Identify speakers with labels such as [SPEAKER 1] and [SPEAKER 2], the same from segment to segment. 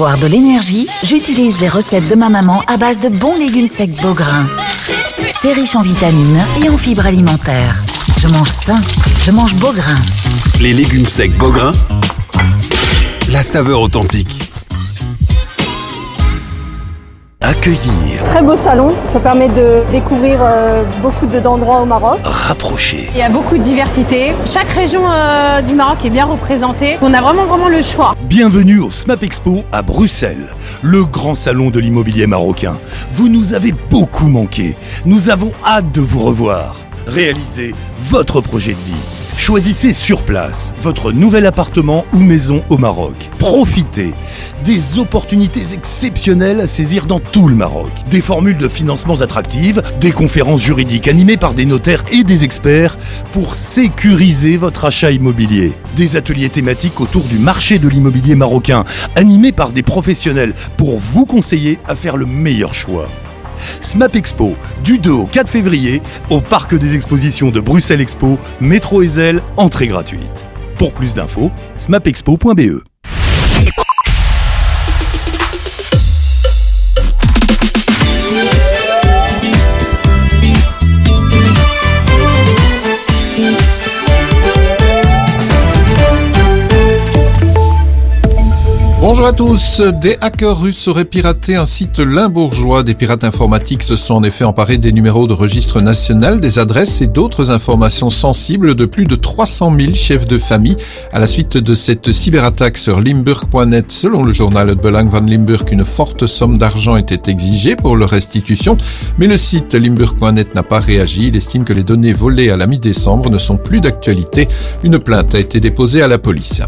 [SPEAKER 1] Avoir de l'énergie, j'utilise les recettes de ma maman à base de bons légumes secs Beaugrain. C'est riche en vitamines et en fibres alimentaires. Je mange sain, je mange Beaugrain.
[SPEAKER 2] Les légumes secs Beaugrain, la saveur authentique. Accueillir,
[SPEAKER 3] Très beau salon, ça permet de découvrir euh, beaucoup de- d'endroits au Maroc.
[SPEAKER 2] rapprocher,
[SPEAKER 4] Il y a beaucoup de diversité. Chaque région euh, du Maroc est bien représentée. On a vraiment vraiment le choix.
[SPEAKER 5] Bienvenue au SMAP Expo à Bruxelles, le grand salon de l'immobilier marocain. Vous nous avez beaucoup manqué. Nous avons hâte de vous revoir. Réalisez votre projet de vie. Choisissez sur place votre nouvel appartement ou maison au Maroc. Profitez des opportunités exceptionnelles à saisir dans tout le Maroc. Des formules de financements attractives, des conférences juridiques animées par des notaires et des experts pour sécuriser votre achat immobilier. Des ateliers thématiques autour du marché de l'immobilier marocain, animés par des professionnels pour vous conseiller à faire le meilleur choix. SMAP Expo, du 2 au 4 février, au Parc des Expositions de Bruxelles Expo, métro Ezel, entrée gratuite. Pour plus d'infos, smapexpo.be.
[SPEAKER 6] Bonjour à tous. Des hackers russes auraient piraté un site limbourgeois. Des pirates informatiques se sont en effet emparés des numéros de registre national, des adresses et d'autres informations sensibles de plus de 300 000 chefs de famille à la suite de cette cyberattaque sur Limburg.net. Selon le journal Belang van Limburg, une forte somme d'argent était exigée pour leur restitution, mais le site Limburg.net n'a pas réagi. Il estime que les données volées à la mi-décembre ne sont plus d'actualité. Une plainte a été déposée à la police.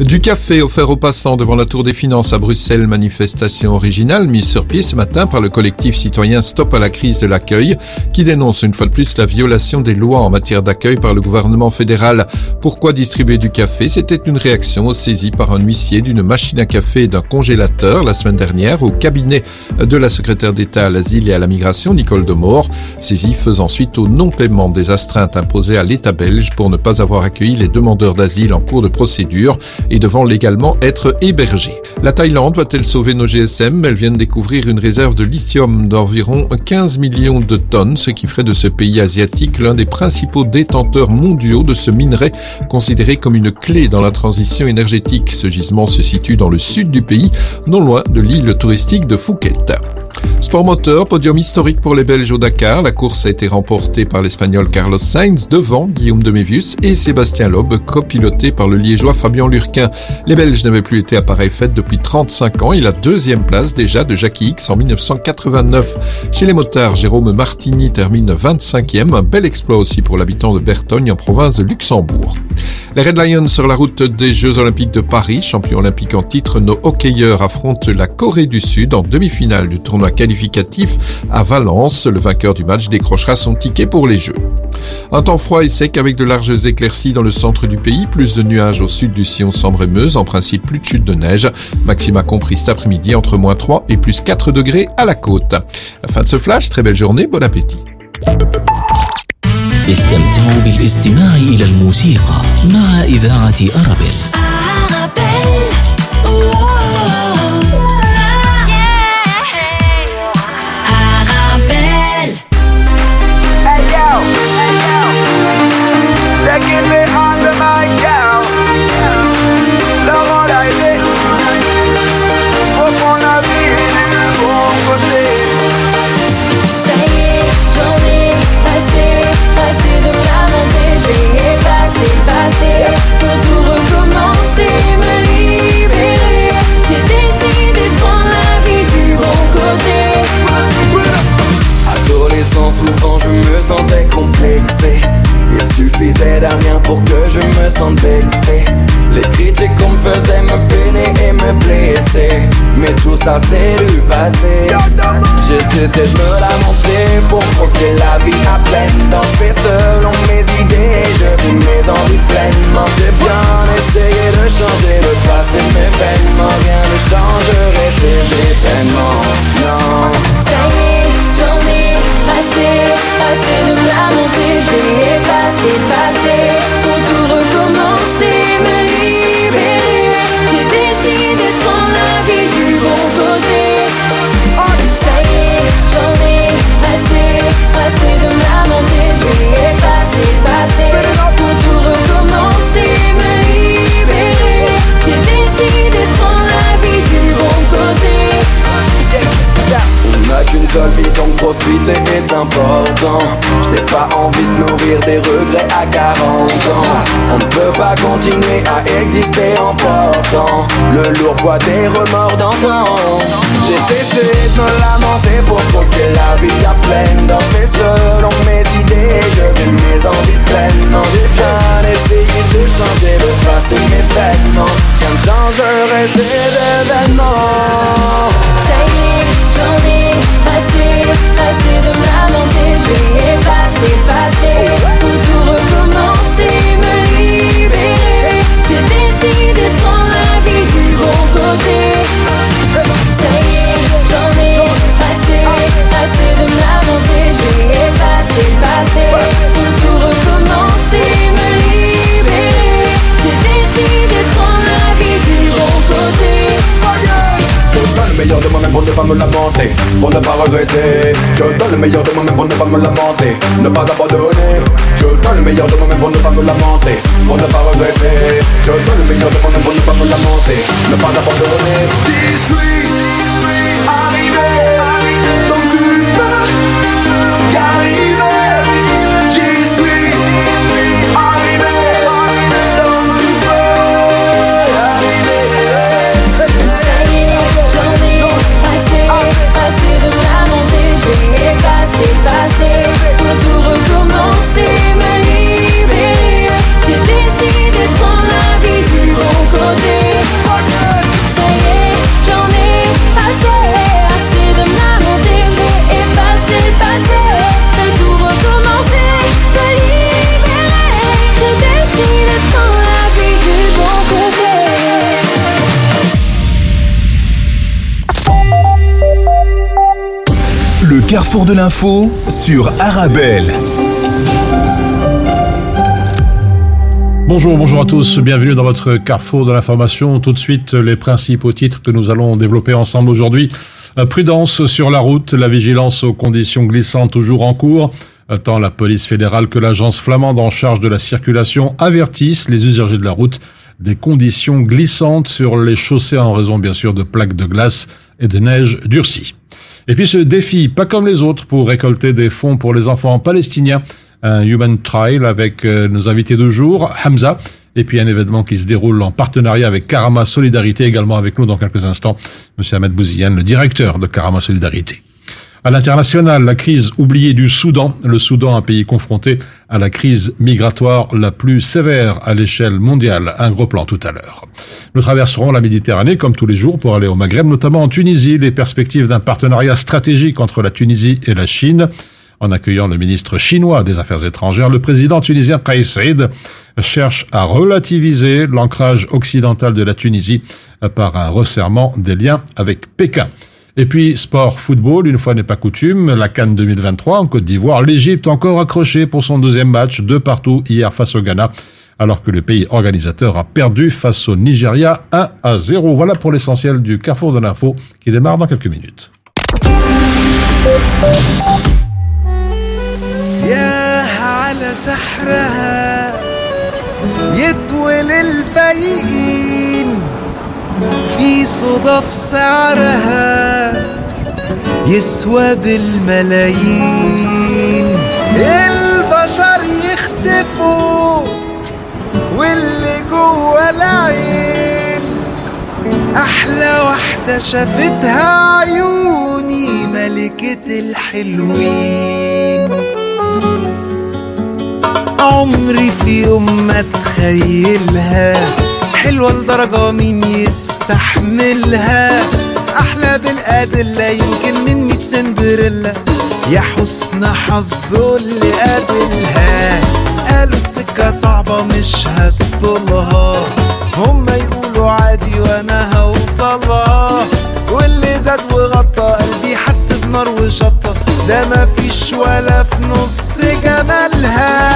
[SPEAKER 6] Du café offert aux passants devant la Tour des Finances à Bruxelles, manifestation originale mise sur pied ce matin par le collectif citoyen Stop à la crise de l'accueil, qui dénonce une fois de plus la violation des lois en matière d'accueil par le gouvernement fédéral. Pourquoi distribuer du café? C'était une réaction saisie par un huissier d'une machine à café et d'un congélateur la semaine dernière au cabinet de la secrétaire d'État à l'asile et à la migration, Nicole Demore, saisie faisant suite au non-paiement des astreintes imposées à l'État belge pour ne pas avoir accueilli les demandeurs d'asile en cours de procédure et devant légalement être hébergés. La Thaïlande va-t-elle sauver nos GSM Elle vient de découvrir une réserve de lithium d'environ 15 millions de tonnes, ce qui ferait de ce pays asiatique l'un des principaux détenteurs mondiaux de ce minerai, considéré comme une clé dans la transition énergétique. Ce gisement se situe dans le sud du pays, non loin de l'île touristique de Phuket. Sport moteur, podium historique pour les Belges au Dakar. La course a été remportée par l'Espagnol Carlos Sainz devant Guillaume de Mévius et Sébastien Loeb, copiloté par le Liégeois Fabien Lurquin. Les Belges n'avaient plus été à pareille fête depuis 35 ans et la deuxième place déjà de Jackie X en 1989. Chez les motards, Jérôme Martini termine 25e. Un bel exploit aussi pour l'habitant de Bertogne en province de Luxembourg. Les Red Lions sur la route des Jeux Olympiques de Paris, champion olympique en titre, nos hockeyeurs affrontent la Corée du Sud en demi-finale du tournoi qualificatif à Valence. Le vainqueur du match décrochera son ticket pour les Jeux. Un temps froid et sec avec de larges éclaircies dans le centre du pays, plus de nuages au sud du sillon sambre et Meuse, en principe plus de chute de neige. Maxima compris cet après-midi entre moins 3 et plus 4 degrés à la côte. La fin de ce flash, très belle journée, bon appétit.
[SPEAKER 7] استمتعوا بالاستماع إلى الموسيقى مع إذاعة أرابيل
[SPEAKER 8] Ça
[SPEAKER 9] c'est du passé. J'ai cessé de me lamenter pour croquer la vie à pleine dents. Je fais selon mes idées, je vis mes envies pleinement. J'ai bien essayé de changer le passé, mais vainement rien ne changerait ces événements. Non.
[SPEAKER 8] Ça de me. Je passer
[SPEAKER 9] profiter est important. Je n'ai pas envie de nourrir des regrets à 40 ans. On ne peut pas continuer à exister en portant le lourd poids des remords d'antan. J'ai cessé de me lamenter pour croquer la vie à pleine. Danser selon mes idées, je vis mes envies pleinement. J'ai bien essayé de changer le passé, mes. Changerait ces événements.
[SPEAKER 8] Ça y est, j'en ai assez, assez de me lamenter. Je vais effacer, pour tout recommencer, me libérer. J'ai décidé de prendre la vie du bon côté. Ça y est, j'en ai assez, assez de me lamenter. Je vais effacer,
[SPEAKER 9] meilleur de moi-même pour ne pas me lamenter, pour ne pas regretter. Je donne le meilleur de moi-même pour ne pas me lamenter, ne pas abandonner. Je donne le meilleur de moi-même pour ne pas me lamenter, pour ne pas regretter. Je donne le meilleur de moi-même pour ne pas me lamenter, ne pas abandonner.
[SPEAKER 8] Le
[SPEAKER 5] carrefour de l'info sur Arabelle.
[SPEAKER 10] Bonjour, bonjour à tous, bienvenue dans votre carrefour de l'information. Tout de suite, les principaux titres que nous allons développer ensemble aujourd'hui. Euh, Prudence sur la route, la vigilance aux conditions glissantes toujours en cours. Euh, Tant la police fédérale que l'agence flamande en charge de la circulation avertissent les usagers de la route des conditions glissantes sur les chaussées en raison bien sûr de plaques de glace et de neige durcie. Et puis ce défi, pas comme les autres, pour récolter des fonds pour les enfants palestiniens, un Human Trial avec euh, nos invités de jour, Hamza, et puis un événement qui se déroule en partenariat avec Karama Solidarité, également avec nous dans quelques instants, Monsieur Ahmed Bouziane, le directeur de Karama Solidarité. À l'international, la crise oubliée du Soudan, le Soudan, un pays confronté à la crise migratoire la plus sévère à l'échelle mondiale. Un gros plan tout à l'heure. Nous traverserons la Méditerranée comme tous les jours pour aller au Maghreb, notamment en Tunisie, les perspectives d'un partenariat stratégique entre la Tunisie et la Chine. En accueillant le ministre chinois des Affaires étrangères, le président tunisien Kais cherche à relativiser l'ancrage occidental de la Tunisie par un resserrement des liens avec Pékin. Et puis, sport, football, une fois n'est pas coutume, la Cannes 2023 en Côte d'Ivoire, l'Égypte encore accrochée pour son deuxième match de partout hier face au Ghana, alors que le pays organisateur a perdu face au Nigeria 1 à 0. Voilà pour l'essentiel du Carrefour de l'info qui démarre dans quelques minutes.
[SPEAKER 11] في صدف سعرها يسوى بالملايين. البشر يختفوا واللي جوه العين. أحلى واحدة شافتها عيوني ملكة الحلوين. عمري في يوم ما اتخيلها حلوة لدرجة مين يستحملها؟ أحلى بالأدلة يمكن من ميت سندريلا. يا حسن حظه اللي قابلها. قالوا السكة صعبة مش هتطولها هما يقولوا عادي وأنا هوصلها. واللي زاد وغطى قلبي حس بنار وشطة. ده مفيش ولا في نص جمالها.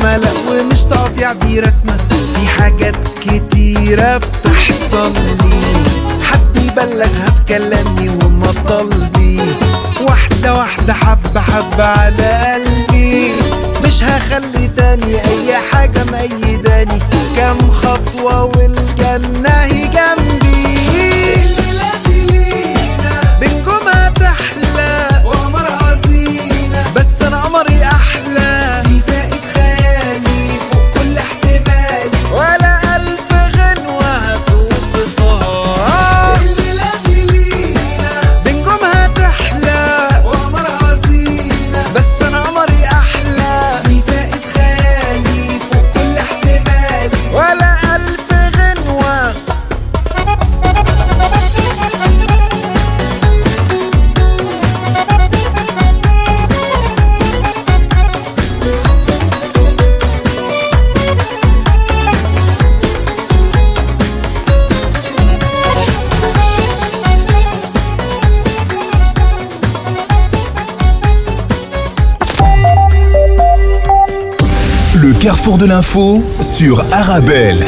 [SPEAKER 11] تعدي نسمة لا ومش تقطيع دي رسمة. في حاجات كتيرة بتحصل لي. حد يبلغها بكلامي وما واحدة واحدة حبة حبة على قلبي. مش هخلي تاني أي حاجة مأيداني كام خطوة والجنة هي جنبي
[SPEAKER 2] carrefour de l'info sur Arabelle.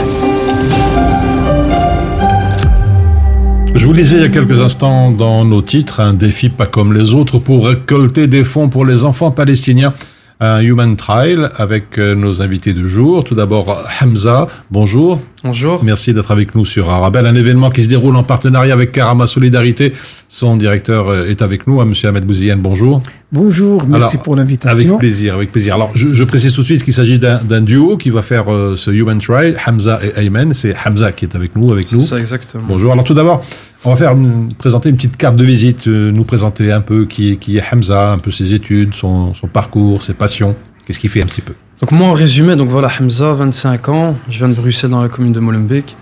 [SPEAKER 10] Je vous lisais il y a quelques instants dans nos titres un défi pas comme les autres pour récolter des fonds pour les enfants palestiniens. Un Human Trial avec euh, nos invités du jour. Tout d'abord, Hamza, bonjour.
[SPEAKER 12] Bonjour.
[SPEAKER 10] Merci d'être avec nous sur Arabelle. Un événement qui se déroule en partenariat avec Karama Solidarité. Son directeur euh, est avec nous, hein, Monsieur Ahmed Bouziane, bonjour.
[SPEAKER 13] Bonjour, merci
[SPEAKER 10] Alors,
[SPEAKER 13] pour l'invitation.
[SPEAKER 10] Avec plaisir, avec plaisir. Alors, je, je précise tout de suite qu'il s'agit d'un duo qui va faire euh, ce Human Trial, Hamza et Ayman. C'est Hamza qui est avec nous, avec nous.
[SPEAKER 12] ça, exactement.
[SPEAKER 10] Bonjour. Alors, tout d'abord, on va faire une- présenter une petite carte de visite, euh, nous présenter un peu qui, est- qui est Hamza, un peu ses études, son, son parcours, ses passions. Qu'est-ce qu'il fait un petit peu?
[SPEAKER 12] Donc moi en résumé, donc voilà Hamza, 25 ans, je viens de Bruxelles dans la commune de Molenbeek.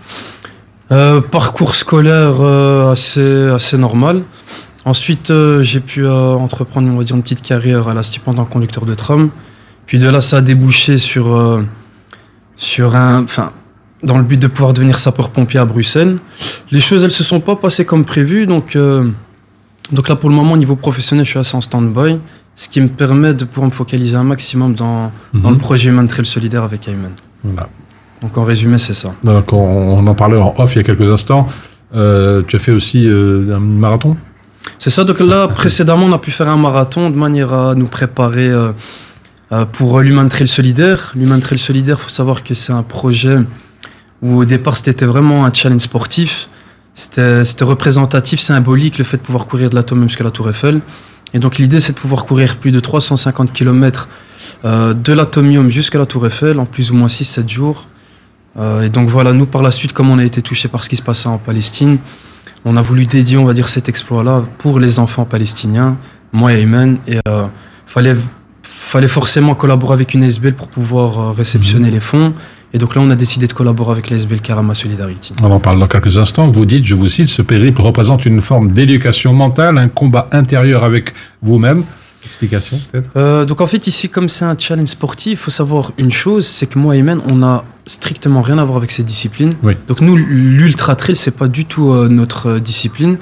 [SPEAKER 12] Euh, parcours scolaire euh, assez, normal. Ensuite euh, j'ai pu entreprendre une petite carrière à la STIP en conducteur de tram. Puis de là ça a débouché sur, un... Dans le but de pouvoir devenir sapeur-pompier à Bruxelles. Les choses elles se sont pas passées comme prévu donc, donc là pour le moment au niveau professionnel je suis assez en stand-by. Ce qui me permet de pouvoir me focaliser un maximum dans, dans
[SPEAKER 10] Mhm.
[SPEAKER 12] le projet Human Trail Solidaire avec Ayman.
[SPEAKER 10] Voilà.
[SPEAKER 12] Donc en résumé, c'est ça.
[SPEAKER 10] Donc, on, on en parlait en off il y a quelques instants. Euh, tu as fait aussi euh, un marathon?
[SPEAKER 12] C'est ça, donc là, précédemment, on a pu faire un marathon de manière à nous préparer euh, pour l'Human Trail Solidaire. L'Human Trail Solidaire, il faut savoir que c'est un projet où au départ, c'était vraiment un challenge sportif. C'était représentatif, symbolique, le fait de pouvoir courir de l'Atomium jusqu'à la Tour Eiffel. Et donc l'idée, c'est de pouvoir courir plus de 350 km euh, de l'Atomium jusqu'à la Tour Eiffel en plus ou moins 6-7 jours. Euh, et donc voilà, nous par la suite, comme on a été touché par ce qui se passait en Palestine, on a voulu dédier, on va dire, cet exploit-là pour les enfants palestiniens, moi et Ayman. Et euh, fallait, fallait forcément collaborer avec une ASBL pour pouvoir réceptionner les fonds. Et donc là, on a décidé de collaborer avec l'ASBL Karama Solidarity.
[SPEAKER 10] On en parle dans quelques instants. Vous dites, je vous cite, ce périple représente une forme d'éducation mentale, un combat intérieur avec vous-même. Explication, peut-être?
[SPEAKER 12] Euh, donc en fait ici comme c'est un challenge sportif, il faut savoir une chose, c'est que moi et Men, on a strictement rien à voir avec ces disciplines.
[SPEAKER 10] Oui.
[SPEAKER 12] Donc nous l'ultra trail c'est pas du tout euh, notre euh, discipline.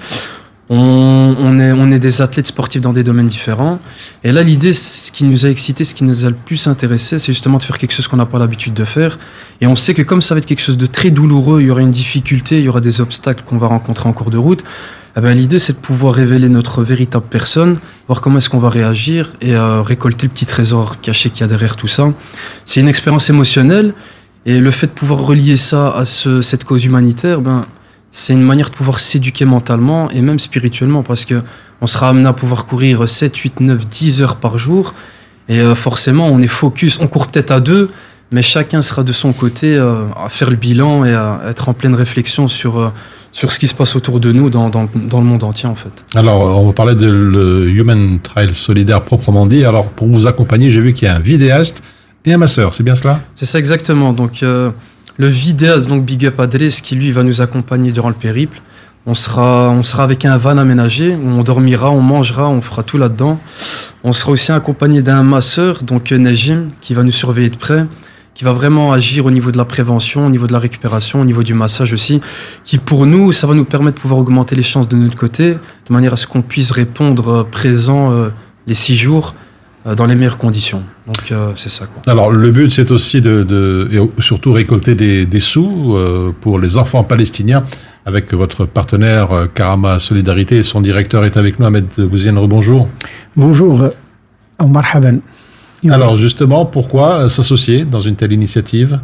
[SPEAKER 12] On, on est, on est des athlètes sportifs dans des domaines différents. Et là, l'idée, ce qui nous a excité, ce qui nous a le plus intéressé, c'est justement de faire quelque chose qu'on n'a pas l'habitude de faire. Et on sait que comme ça va être quelque chose de très douloureux, il y aura une difficulté, il y aura des obstacles qu'on va rencontrer en cours de route. Eh ben, l'idée, c'est de pouvoir révéler notre véritable personne, voir comment est-ce qu'on va réagir et euh, récolter le petit trésor caché qu'il y a derrière tout ça. C'est une expérience émotionnelle et le fait de pouvoir relier ça à ce- cette cause humanitaire, ben, c'est une manière de pouvoir s'éduquer mentalement et même spirituellement parce que on sera amené à pouvoir courir 7, 8, 9, 10 heures par jour et euh, forcément on est focus, on court peut-être à deux, mais chacun sera de son côté euh, à faire le bilan et à être en pleine réflexion sur, euh, sur ce qui se passe autour de nous dans, dans, dans le monde entier en fait.
[SPEAKER 10] Alors, on va parler de le Human Trail Solidaire proprement dit. Alors, pour vous accompagner, j'ai vu qu'il y a un vidéaste et un masseur, c'est bien cela?
[SPEAKER 12] C'est ça exactement. Donc euh, le vidéaste, donc Big Up Adresse, qui lui va nous accompagner durant le périple. On sera, on sera avec un van aménagé, on dormira, on mangera, on fera tout là-dedans. On sera aussi accompagné d'un masseur, donc euh, Nejim, qui va nous surveiller de près, qui va vraiment agir au niveau de la prévention, au niveau de la récupération, au niveau du massage aussi, qui pour nous, ça va nous permettre de pouvoir augmenter les chances de notre côté, de manière à ce qu'on puisse répondre euh, présent euh, les six jours dans les meilleures conditions. Donc euh, c'est ça. Quoi.
[SPEAKER 10] Alors le but c'est aussi de, de- et surtout récolter des, des sous euh, pour les enfants palestiniens avec votre partenaire euh, Karama Solidarité son directeur est avec nous, Ahmed Bouzienne.
[SPEAKER 13] Bonjour, euh, marhaban.
[SPEAKER 10] Alors justement, pourquoi euh, s'associer dans une telle initiative?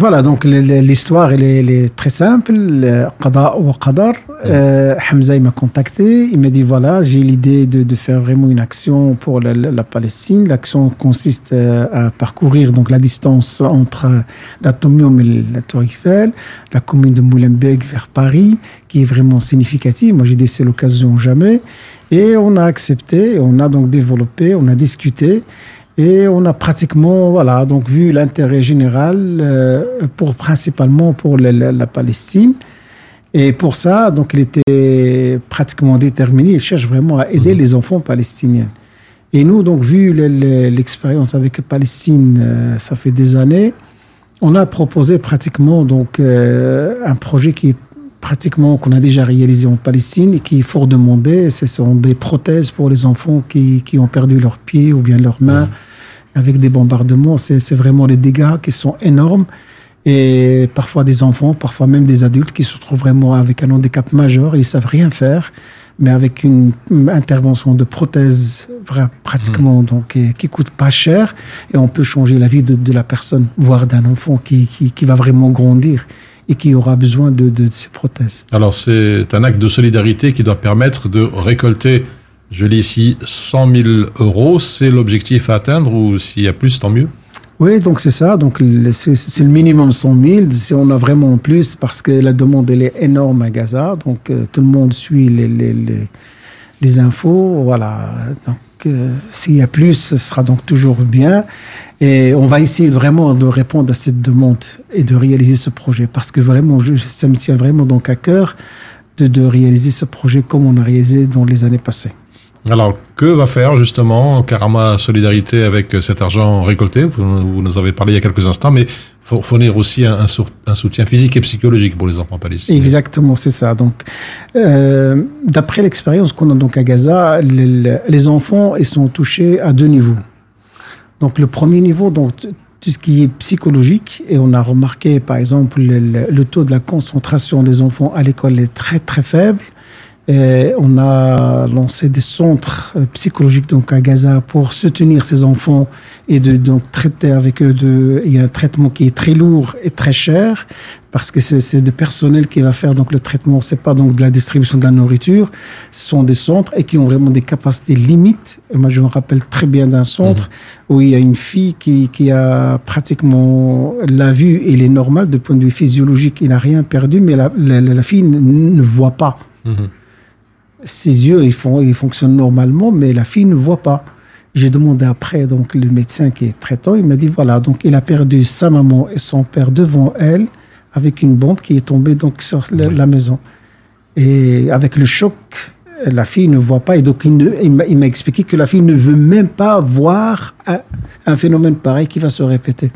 [SPEAKER 13] Voilà, donc l'histoire, elle est, elle est très simple. le Qada wa Qadar. Euh, Hamza, il m'a contacté. Il m'a dit voilà, j'ai l'idée de, de faire vraiment une action pour la, la- Palestine. L'action consiste euh, à parcourir donc la distance entre euh, la Tomium et la Tour Eiffel, la commune de Molenbeek vers Paris, qui est vraiment significative. Moi, j'ai dit c'est l'occasion jamais. Et on a accepté, on a donc développé, on a discuté. Et on a pratiquement, voilà, donc vu l'intérêt général euh, pour principalement pour la, la- la Palestine. Et pour ça, donc il était pratiquement déterminé. Il cherche vraiment à aider les enfants palestiniens. Et nous, donc vu le- le- l'expérience avec Palestine, euh, ça fait des années, on a proposé pratiquement donc euh, un projet qui est pratiquement qu'on a déjà réalisé en Palestine et qui est fort demandé. Ce sont des prothèses pour les enfants qui, qui ont perdu leurs pieds ou bien leurs mains avec des bombardements. C'est vraiment des dégâts qui sont énormes. Et parfois des enfants, parfois même des adultes qui se trouvent vraiment avec un handicap majeur et ils savent rien faire. Mais avec une, intervention de prothèse pratiquement donc et qui coûte pas cher et on peut changer la vie de, de la personne, voire d'un enfant qui, qui, qui va vraiment grandir et qui aura besoin de, de, ces prothèses.
[SPEAKER 10] Alors c'est un acte de solidarité qui doit permettre de récolter, je lis ici, 100 000 euros. C'est l'objectif à atteindre ou s'il y a plus, tant mieux
[SPEAKER 13] Oui, donc c'est ça. Donc c'est le minimum 100 000. Si on a vraiment plus, parce que la demande elle est énorme à Gaza, donc euh, tout le monde suit les, les, les, les infos. Voilà. Donc euh, s'il y a plus, ce sera donc toujours bien. Et on va essayer vraiment de répondre à cette demande et de réaliser ce projet, parce que vraiment, je, ça me tient vraiment donc à cœur de, de réaliser ce projet comme on a réalisé dans les années passées.
[SPEAKER 10] Alors, que va faire justement Karama Solidarité avec cet argent récolté? Vous, vous nous avez parlé il y a quelques instants, mais faut fournir aussi un, soutien physique et psychologique pour les enfants palestiniens.
[SPEAKER 13] Exactement, c'est ça. Donc, euh, d'après l'expérience qu'on a donc à Gaza, les, enfants ils sont touchés à deux niveaux. Donc, le premier niveau, donc tout ce qui est psychologique, et on a remarqué, par exemple, le, le- le taux de la concentration des enfants à l'école est très très faible. Et on a lancé des centres euh, psychologiques donc à Gaza pour soutenir ces enfants et de donc traiter avec eux de il y a un traitement qui est très lourd et très cher parce que c'est c'est des personnels qui va faire donc le traitement. C'est pas donc de la distribution de la nourriture. Ce sont des centres et qui ont vraiment des capacités limites. Et moi je me rappelle très bien d'un centre où il y a une fille qui, qui a pratiquement la vue elle est normale. De point de vue physiologique il n'a rien perdu mais la, la, la fille ne, ne voit pas.
[SPEAKER 10] Mhm.
[SPEAKER 13] Ses yeux, ils, font, ils fonctionnent normalement, mais la fille ne voit pas. J'ai demandé après, donc, le médecin qui est traitant, il m'a dit, voilà, donc, il a perdu sa maman et son père devant elle, avec une bombe qui est tombée, donc, sur la, la maison. Et avec le choc, la fille ne voit pas, et donc, il, m'a- expliqué que la fille ne veut même pas voir un, un phénomène pareil qui va se répéter.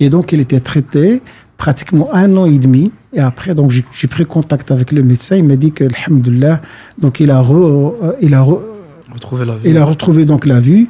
[SPEAKER 13] Et donc, il était traité pratiquement un an et demi. Et après, donc, j'ai pris contact avec le médecin. Il m'a dit que, alhamdoulilah, donc, il a, re- euh, il a, re-
[SPEAKER 12] Retrouver la vie.
[SPEAKER 13] il a retrouvé donc la vue.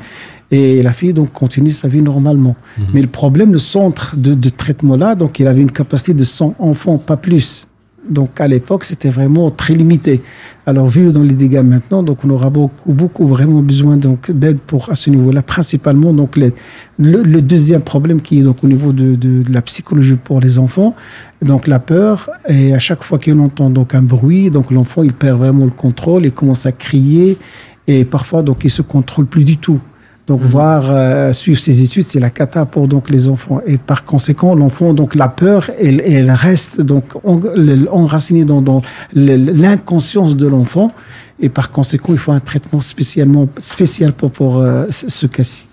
[SPEAKER 13] Et la fille donc continue sa vie normalement. Mais le problème, le centre de, de traitement là, donc il avait une capacité de 100 enfants, pas plus. Donc à l'époque, c'était vraiment très limité. Alors vu dans les dégâts maintenant, donc on aura beaucoup, beaucoup vraiment besoin donc d'aide pour à ce niveau-là, principalement donc le deuxième problème qui est donc au niveau de, de- de la psychologie pour les enfants, donc la peur et à chaque fois qu'on entend donc un bruit, donc l'enfant il perd vraiment le contrôle, il commence à crier et parfois donc il se contrôle plus du tout. Donc voir euh, suivre ses études, c'est la cata pour donc les enfants. Et par conséquent l'enfant donc la peur elle, elle reste donc en- enracinée dans, dans l'inconscience de l'enfant. Et par conséquent il faut un traitement spécialement spécial pour pour euh, ce cas-ci.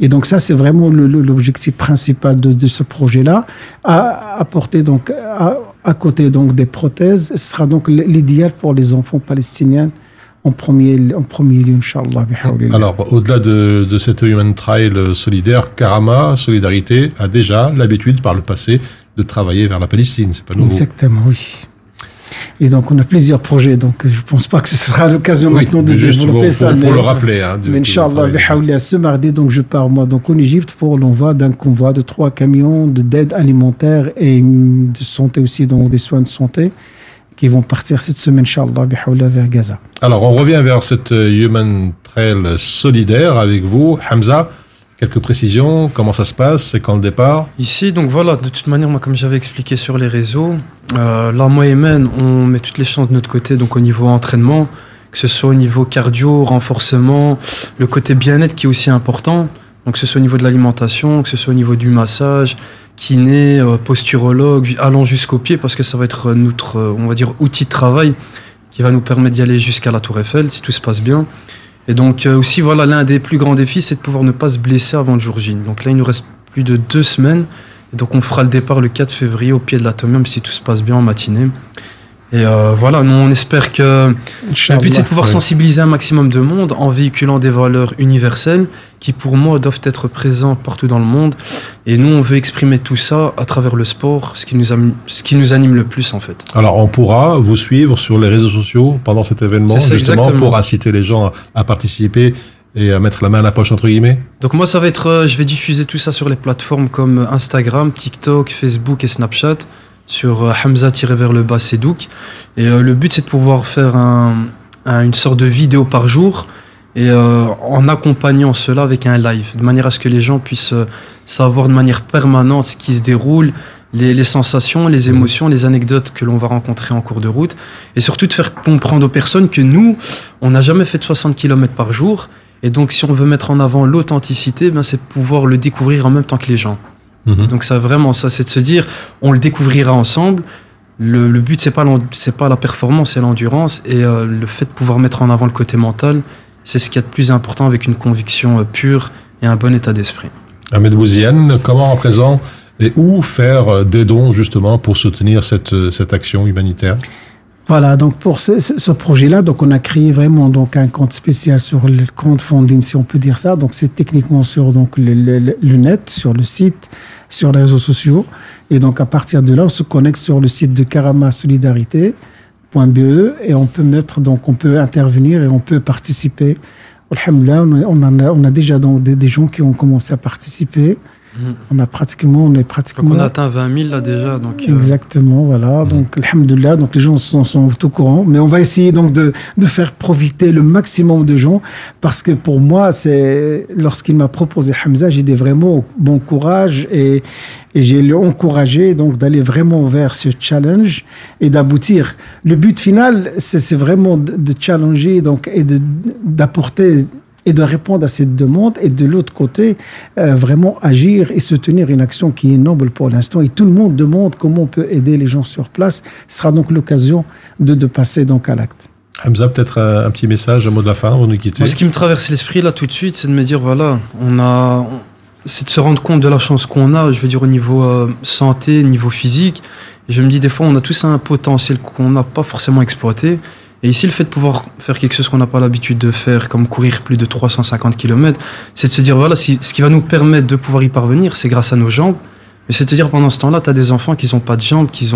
[SPEAKER 13] Et donc ça, c'est vraiment l'objectif principal de, de ce projet-là, à apporter donc à, à côté donc des prothèses, ce sera donc l'idéal pour les enfants palestiniens en premier, en premier lieu, Inch'Allah.
[SPEAKER 10] Alors, au-delà de, de cette Human Trial solidaire, Karama Solidarité a déjà l'habitude par le passé de travailler vers la Palestine. C'est pas nouveau.
[SPEAKER 13] Exactement, oui. Et donc, on a plusieurs projets. Donc, je pense pas que ce sera l'occasion
[SPEAKER 10] Oui,
[SPEAKER 13] maintenant de développer
[SPEAKER 10] pour-
[SPEAKER 13] ça.
[SPEAKER 10] pour- pour
[SPEAKER 13] mais-
[SPEAKER 10] le rappeler, hein,
[SPEAKER 13] mais Inch'Allah, ce mardi, donc, je pars, moi, donc, en Égypte pour l'envoi d'un convoi de trois camions de- d'aide alimentaire et de santé aussi, donc des soins de santé qui vont partir cette semaine, Inch'Allah, vers Gaza.
[SPEAKER 10] Alors, on revient vers cette euh, Human Trail solidaire avec vous. Hamza, quelques précisions. Comment ça se passe C'est quand le départ?
[SPEAKER 12] Ici, donc voilà, de toute manière, moi, comme j'avais expliqué sur les réseaux, euh, là, moi et Men, on met toutes les chances de notre côté, donc au niveau entraînement, que ce soit au niveau cardio, renforcement, le côté bien-être qui est aussi important, donc que ce soit au niveau de l'alimentation, que ce soit au niveau du massage, kiné, euh, posturologue, allant jusqu'au pied, parce que ça va être notre, euh, on va dire, outil de travail qui va nous permettre d'y aller jusqu'à la Tour Eiffel, si tout se passe bien. Et donc euh, aussi, voilà, l'un des plus grands défis, c'est de pouvoir ne pas se blesser avant le jour. Donc là, il nous reste plus de deux semaines. Donc on fera le départ le 4 février au pied de l'atomium si tout se passe bien en matinée. Et euh, voilà, nous on espère que le but c'est de pouvoir
[SPEAKER 13] Ouais.
[SPEAKER 12] sensibiliser un maximum de monde en véhiculant des valeurs universelles qui pour moi doivent être présentes partout dans le monde. Et nous on veut exprimer tout ça à travers le sport, ce qui nous, am- ce qui nous anime le plus en fait.
[SPEAKER 10] Alors, on pourra vous suivre sur les réseaux sociaux pendant cet événement,
[SPEAKER 12] ça,
[SPEAKER 10] justement,
[SPEAKER 12] exactement.
[SPEAKER 10] pour inciter les gens à, à participer et à mettre la main à la poche, entre guillemets.
[SPEAKER 12] Donc moi ça va être, euh, je vais diffuser tout ça sur les plateformes comme Instagram, TikTok, Facebook et Snapchat sur euh, Hamza vers le bas Sedouk. Et euh, le but c'est de pouvoir faire un- un- une sorte de vidéo par jour et euh, en accompagnant cela avec un live, de manière à ce que les gens puissent savoir de manière permanente ce qui se déroule, les, sensations, les émotions, les anecdotes que l'on va rencontrer en cours de route, et surtout de faire comprendre aux personnes que nous, on n'a jamais fait de 60 km par jour, et donc si on veut mettre en avant l'authenticité, ben, c'est pouvoir le découvrir en même temps que les gens.
[SPEAKER 10] Mhm.
[SPEAKER 12] Donc ça vraiment ça, c'est de se dire, on le découvrira ensemble. Le, le but c'est pas c'est pas la performance, c'est l'endurance et euh, le fait de pouvoir mettre en avant le côté mental, c'est ce qu'il y a de plus important avec une conviction euh, pure et un bon état d'esprit.
[SPEAKER 10] Ahmed Bouziane, comment à présent et où faire euh, des dons, justement, pour soutenir cette, cette action humanitaire?
[SPEAKER 13] Voilà, donc pour ce, ce- projet-là, donc on a créé vraiment donc un compte spécial sur le compte funding, si on peut dire ça. Donc c'est techniquement sur donc le, le- le- net, sur le site, sur les réseaux sociaux. Et donc à partir de là, on se connecte sur le site de karamasolidarité.be et on peut mettre donc on peut intervenir et on peut participer. Alhamdulillah, on a, on a, déjà donc des gens qui ont commencé à participer. On a pratiquement, on est
[SPEAKER 12] Donc
[SPEAKER 13] pratiquement.
[SPEAKER 12] on a atteint 20 000 là déjà. Donc, euh,
[SPEAKER 13] Exactement, voilà. Donc, alhamdoulilah, donc les gens sont, sont au courant. Mais on va essayer donc de, de faire profiter le maximum de gens parce que pour moi, c'est lorsqu'il m'a proposé Hamza, j'ai dit vraiment bon courage et, et j'ai le encouragé donc d'aller vraiment vers ce challenge et d'aboutir. Le but final, c'est vraiment de, de challenger donc et de d'apporter et de répondre à cette demande et de l'autre côté euh, vraiment agir et soutenir une action qui est noble pour l'instant et tout le monde demande comment on peut aider les gens sur place ce sera donc l'occasion de, de passer donc à l'acte
[SPEAKER 10] Hamza, peut-être un, un petit message, un mot de la fin avant de nous quitter
[SPEAKER 12] Moi, ce qui me traverse l'esprit là tout de suite, c'est de me dire voilà, on a, c'est de se rendre compte de la chance qu'on a, je veux dire au niveau euh, santé, niveau physique. Et je me dis des fois, on a tous un potentiel qu'on n'a pas forcément exploité. Et ici, le fait de pouvoir faire quelque chose qu'on n'a pas l'habitude de faire, comme courir plus de 350 km, c'est de se dire voilà, ce qui va nous permettre de pouvoir y parvenir, c'est grâce à nos jambes. Mais c'est de se dire pendant ce temps-là, tu as des enfants qui n'ont pas de jambes, qui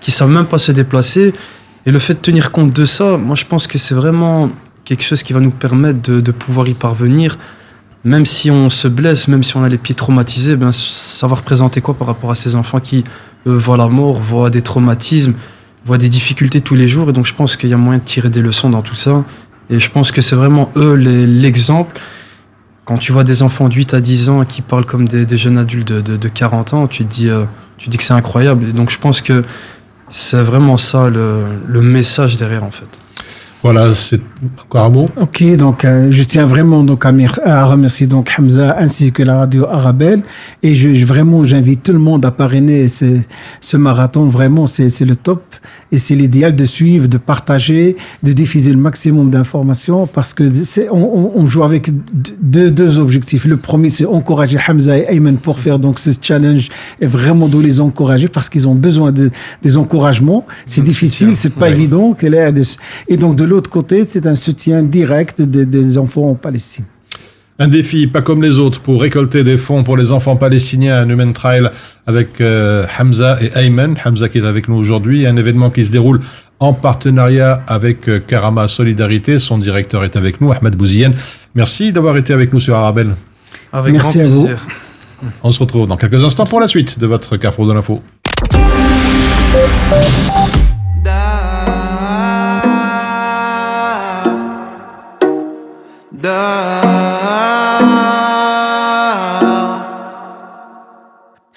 [SPEAKER 12] qui savent même pas se déplacer. Et le fait de tenir compte de ça, moi je pense que c'est vraiment quelque chose qui va nous permettre de, pouvoir y parvenir. Même si on se blesse, même si on a les pieds traumatisés, ça va représenter quoi par rapport à ces enfants qui voient la mort, voient des traumatismes, voient des difficultés tous les jours. Et donc je pense qu'il y a moyen de tirer des leçons dans tout ça. Et je pense que c'est vraiment eux l'exemple. Quand tu vois des enfants de 8 à 10 ans qui parlent comme des, jeunes adultes de, de- de 40 ans, tu te dis, euh, tu te dis que c'est incroyable. Et donc je pense que c'est vraiment ça le, le message derrière en fait.
[SPEAKER 10] Voilà, c'est encore un mot.
[SPEAKER 13] Ok, donc euh, je tiens vraiment donc à, mer- à remercier donc Hamza ainsi que la radio Arabelle. Et je, je- vraiment j'invite tout le monde à parrainer ce, ce marathon. Vraiment, c'est le top et c'est l'idéal de suivre, de partager, de diffuser le maximum d'informations parce que c'est on, on- on joue avec deux, deux objectifs. Le premier, c'est encourager Hamza et Ayman pour faire donc ce challenge et vraiment de les encourager parce qu'ils ont besoin de, des encouragements. C'est difficile, c'est pas
[SPEAKER 10] Ouais.
[SPEAKER 13] évident. Et donc de l'autre côté, c'est un soutien direct des, des enfants en Palestine.
[SPEAKER 10] Un défi pas comme les autres pour récolter des fonds pour les enfants palestiniens à Human Trail avec euh, Hamza et Ayman. Hamza qui est avec nous aujourd'hui. Un événement qui se déroule en partenariat avec euh, Karama Solidarité. Son directeur est avec nous, Ahmed Bouzienne. Merci d'avoir été avec nous sur Arabelle.
[SPEAKER 12] Avec
[SPEAKER 13] Merci
[SPEAKER 12] grand
[SPEAKER 13] à vous.
[SPEAKER 12] plaisir.
[SPEAKER 10] On se retrouve dans quelques instants pour la suite de votre Carrefour de l'info.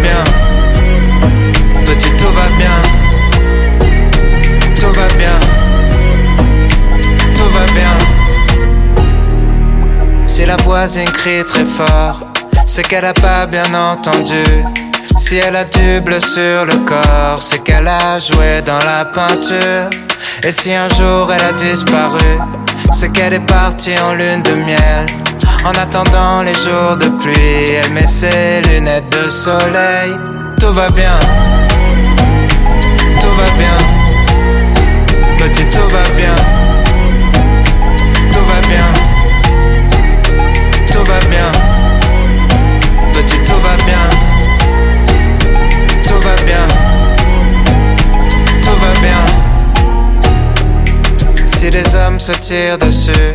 [SPEAKER 14] bien, tout va bien, tout va bien, tout va bien. Si la voisine crie très fort, c'est qu'elle a pas bien entendu. Si elle a du bleu sur le corps, c'est qu'elle a joué dans la peinture. Et si un jour elle a disparu, c'est qu'elle est partie en lune de miel. En attendant les jours de pluie, elle met ses lunettes de soleil. Tout va bien, tout va bien, petit tout va bien, tout va bien, tout va bien, petit tout va bien, tout va bien, tout va bien. Si les hommes se tirent dessus,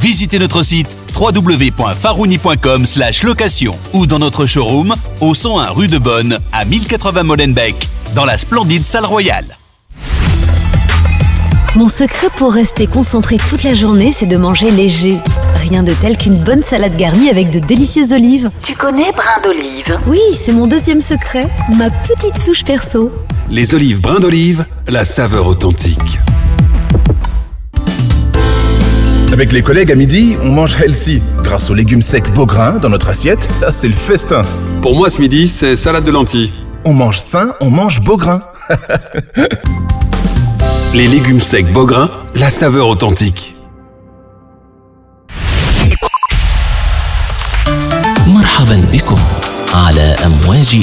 [SPEAKER 15] Visitez notre site www.farouni.com location ou dans notre showroom au 101 rue de Bonne à 1080 Molenbeek dans la splendide salle royale.
[SPEAKER 16] Mon secret pour rester concentré toute la journée, c'est de manger léger. Rien de tel qu'une bonne salade garnie avec de délicieuses olives.
[SPEAKER 1] Tu connais brin d'olive?
[SPEAKER 16] Oui, c'est mon deuxième secret, ma petite touche perso.
[SPEAKER 2] Les olives brin d'olive, la saveur authentique.
[SPEAKER 17] Avec les collègues à midi, on mange healthy. Grâce aux légumes secs Beaugrain dans notre assiette, là c'est le festin.
[SPEAKER 2] Pour moi ce midi, c'est salade de lentilles.
[SPEAKER 17] On mange sain, on mange Beaugrain.
[SPEAKER 2] Les légumes secs Beaugrain, la saveur authentique.
[SPEAKER 18] مرحبا بكم على أمواج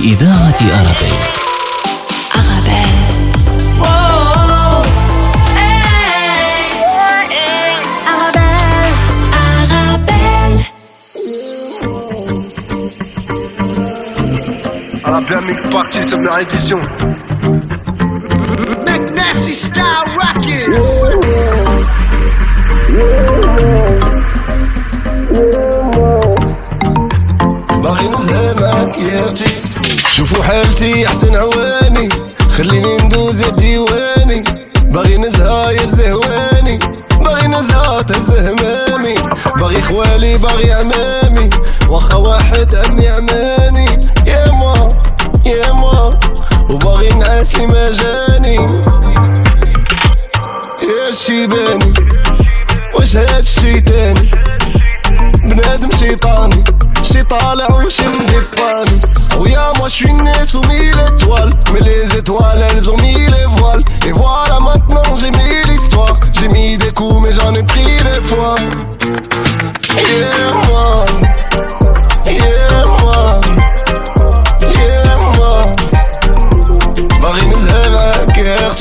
[SPEAKER 18] إذاعة أرابيل
[SPEAKER 19] Arabia Mix Party, première édition.
[SPEAKER 14] McNasty Style Rockets.
[SPEAKER 20] باغي نزهى معاك يا أختي شوفوا حالتي أحسن عواني. خليني ندوز يا ديواني. باغي نزهى يا زهواني. باغي نزهى تزهمامي باغي خوالي باغي عمامي واخا واحد عمي عماني يا ما وباغي نعاس لي ما جاني يا الشيباني واش هاد الشيطاني بنادم شيطاني épanoui. Oh yeah, moi je suis né sous mille étoiles. Mais les étoiles, elles ont mis les voiles. Et voilà, maintenant j'ai mis l'histoire. J'ai mis des coups, mais j'en ai pris des fois. Yeah, moi.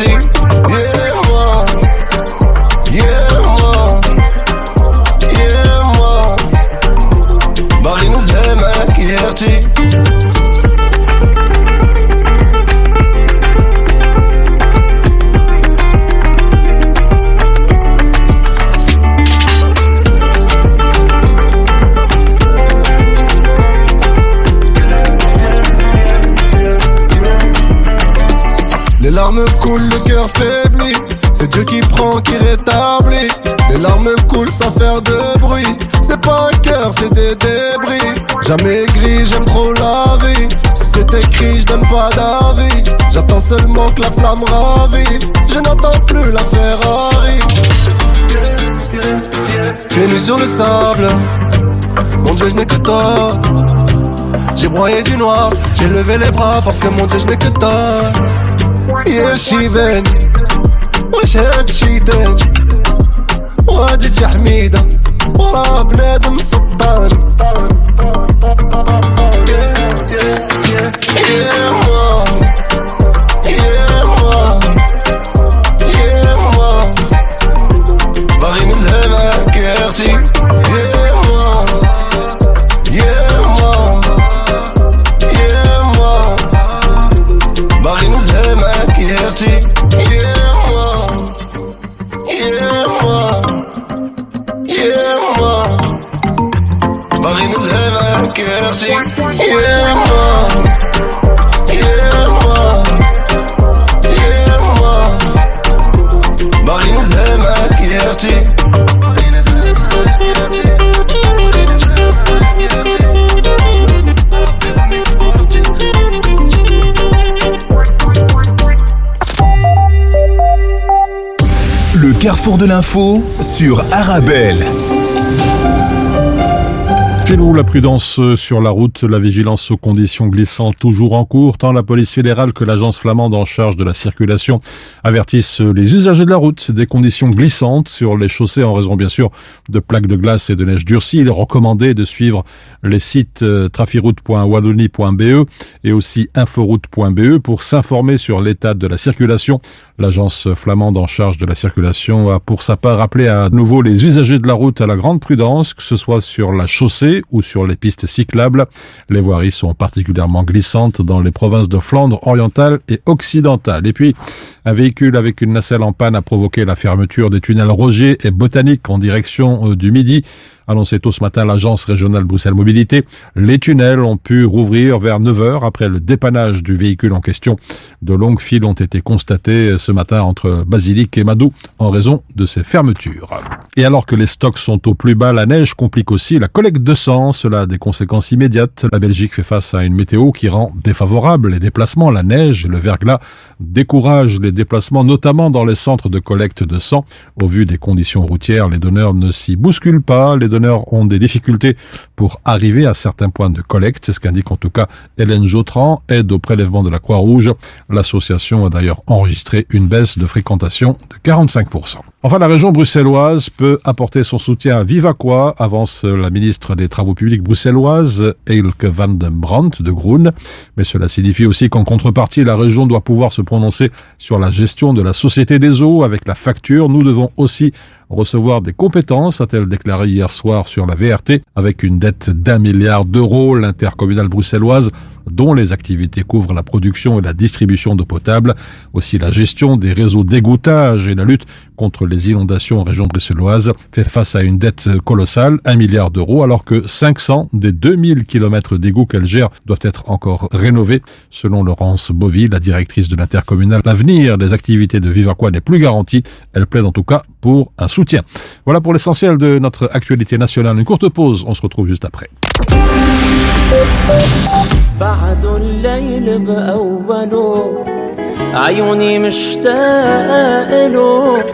[SPEAKER 20] party. Larmes coulent, le cœur faiblit. C'est Dieu qui prend, qui rétablit. Les larmes coulent sans faire de bruit. C'est pas un cœur, c'est des débris. Jamais gris, j'aime trop la vie. Si c'est écrit, je donne pas d'avis. J'attends seulement que la flamme ravive. Je n'entends plus la Ferrari. Les nuits sur le sable. Mon Dieu, je n'ai que toi. J'ai broyé du noir, j'ai levé les bras parce que mon Dieu, je n'ai que toi. يا شيبان واش هاد الشيطان وهاد حميدة وراه بنادم صدان Yeah, yeah,
[SPEAKER 2] yeah. Carrefour de l'info sur Arabelle.
[SPEAKER 10] Nous, la prudence sur la route, la vigilance aux conditions glissantes toujours en cours, tant la police fédérale que l'agence flamande en charge de la circulation avertissent les usagers de la route des conditions glissantes sur les chaussées en raison bien sûr de plaques de glace et de neige durcie. Il est recommandé de suivre les sites euh, trafiroute.wallonie.be et aussi inforoute.be pour s'informer sur l'état de la circulation. L'agence flamande en charge de la circulation a pour sa part rappelé à nouveau les usagers de la route à la grande prudence, que ce soit sur la chaussée ou sur les pistes cyclables. Les voiries sont particulièrement glissantes dans les provinces de Flandre orientale et occidentale. Et puis, un véhicule avec une nacelle en panne a provoqué la fermeture des tunnels Roger et Botanique en direction euh, du Midi annonçait tôt ce matin l'agence régionale Bruxelles Mobilité. Les tunnels ont pu rouvrir vers 9 heures après le dépannage du véhicule en question. De longues files ont été constatées ce matin entre Basilic et Madou en raison de ces fermetures. Et alors que les stocks sont au plus bas, la neige complique aussi la collecte de sang. Cela a des conséquences immédiates. La Belgique fait face à une météo qui rend défavorable les déplacements. La neige et le verglas découragent les déplacements, notamment dans les centres de collecte de sang. Au vu des conditions routières, les donneurs ne s'y bousculent pas. Les ont des difficultés pour arriver à certains points de collecte. C'est ce qu'indique en tout cas Hélène Jotran, aide au prélèvement de la Croix-Rouge. L'association a d'ailleurs enregistré une baisse de fréquentation de 45%. Enfin, la région bruxelloise peut apporter son soutien à Vivaquois, avance la ministre des Travaux publics bruxelloise, Eilke van den Brandt de Groen. Mais cela signifie aussi qu'en contrepartie, la région doit pouvoir se prononcer sur la gestion de la Société des eaux avec la facture. Nous devons aussi recevoir des compétences, a-t-elle déclaré hier soir sur la VRT, avec une dette d'un milliard d'euros. L'intercommunale bruxelloise dont les activités couvrent la production et la distribution d'eau potable, aussi la gestion des réseaux d'égouttage et la lutte contre les inondations en région bruxelloise, fait face à une dette colossale, 1 milliard d'euros, alors que 500 des 2000 kilomètres d'égouts qu'elle gère doivent être encore rénovés. Selon Laurence Bovy, la directrice de l'intercommunale, l'avenir des activités de Vivaquois n'est plus garanti. Elle plaide en tout cas pour un soutien. Voilà pour l'essentiel de notre actualité nationale. Une courte pause, on se retrouve juste après.
[SPEAKER 8] بعد الليل بأوله
[SPEAKER 21] عيوني مشتاق له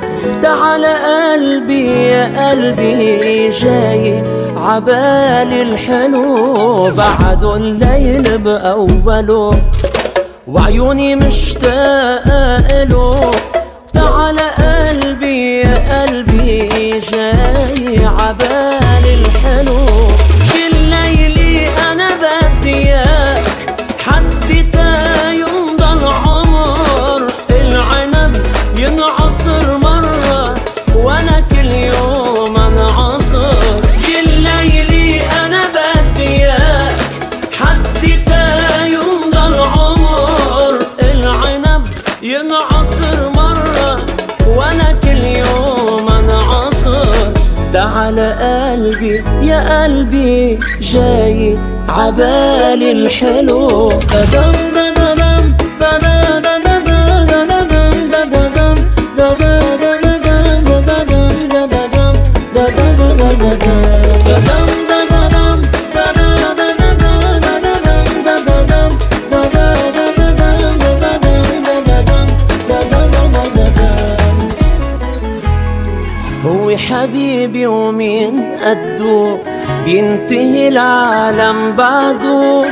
[SPEAKER 21] تعال قلبي يا قلبي جاي عبالي الحلو. بعده الليل بأوله وعيوني مشتاق له قلبي يا قلبي جاي عبالي الحلو. ددم ددم حبيبي ومين قده بينتهي العالم بعده.